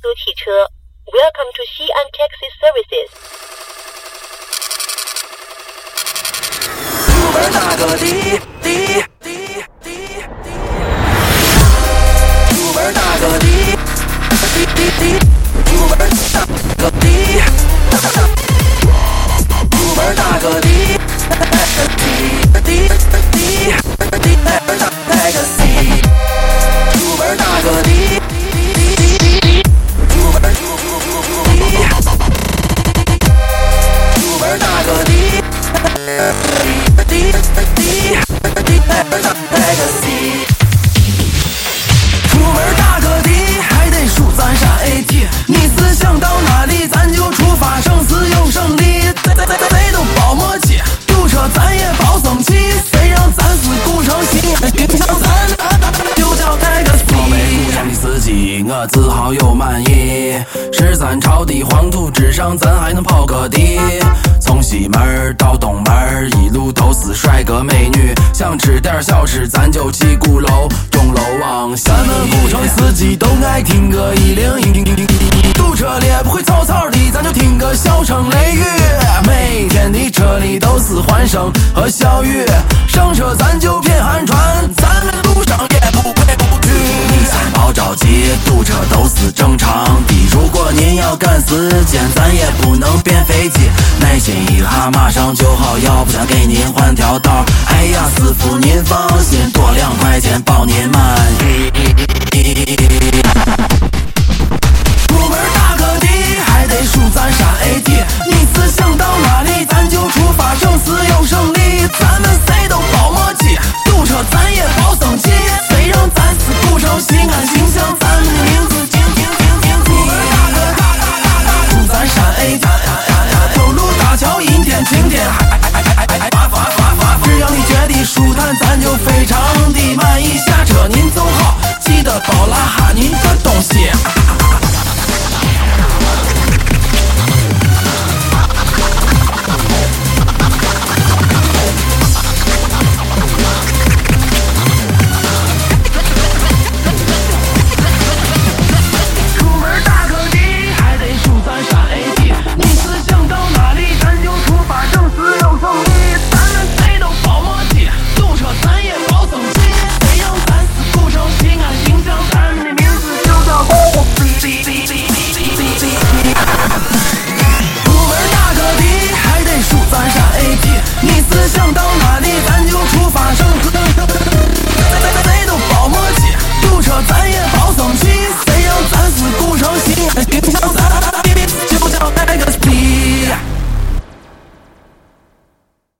租汽车。Welcome to Xi'an Taxi Services。出门那个的的 你思想到哪里，咱就出发，胜死有胜利。谁谁谁谁都包默契，堵车咱也别生气。谁让咱是古城西安形象，咱就叫 Taxi。草莓古城的司机，我自豪又满意。十三朝的黄土之上，咱还能跑个的。从西门儿到东门儿，一路都是帅哥美女。想吃点小吃，咱就去鼓楼钟楼往西。咱们古城的司机都爱听个一零一，声和小雨，上车咱就偏寒船，咱们路上也不会不去。你先别着急，堵车都是正常的。如果您要赶时间，咱也不能变飞机。耐心一哈，马上就好，要不咱给您换条道。哎呀，师傅您放心，多两块钱包咱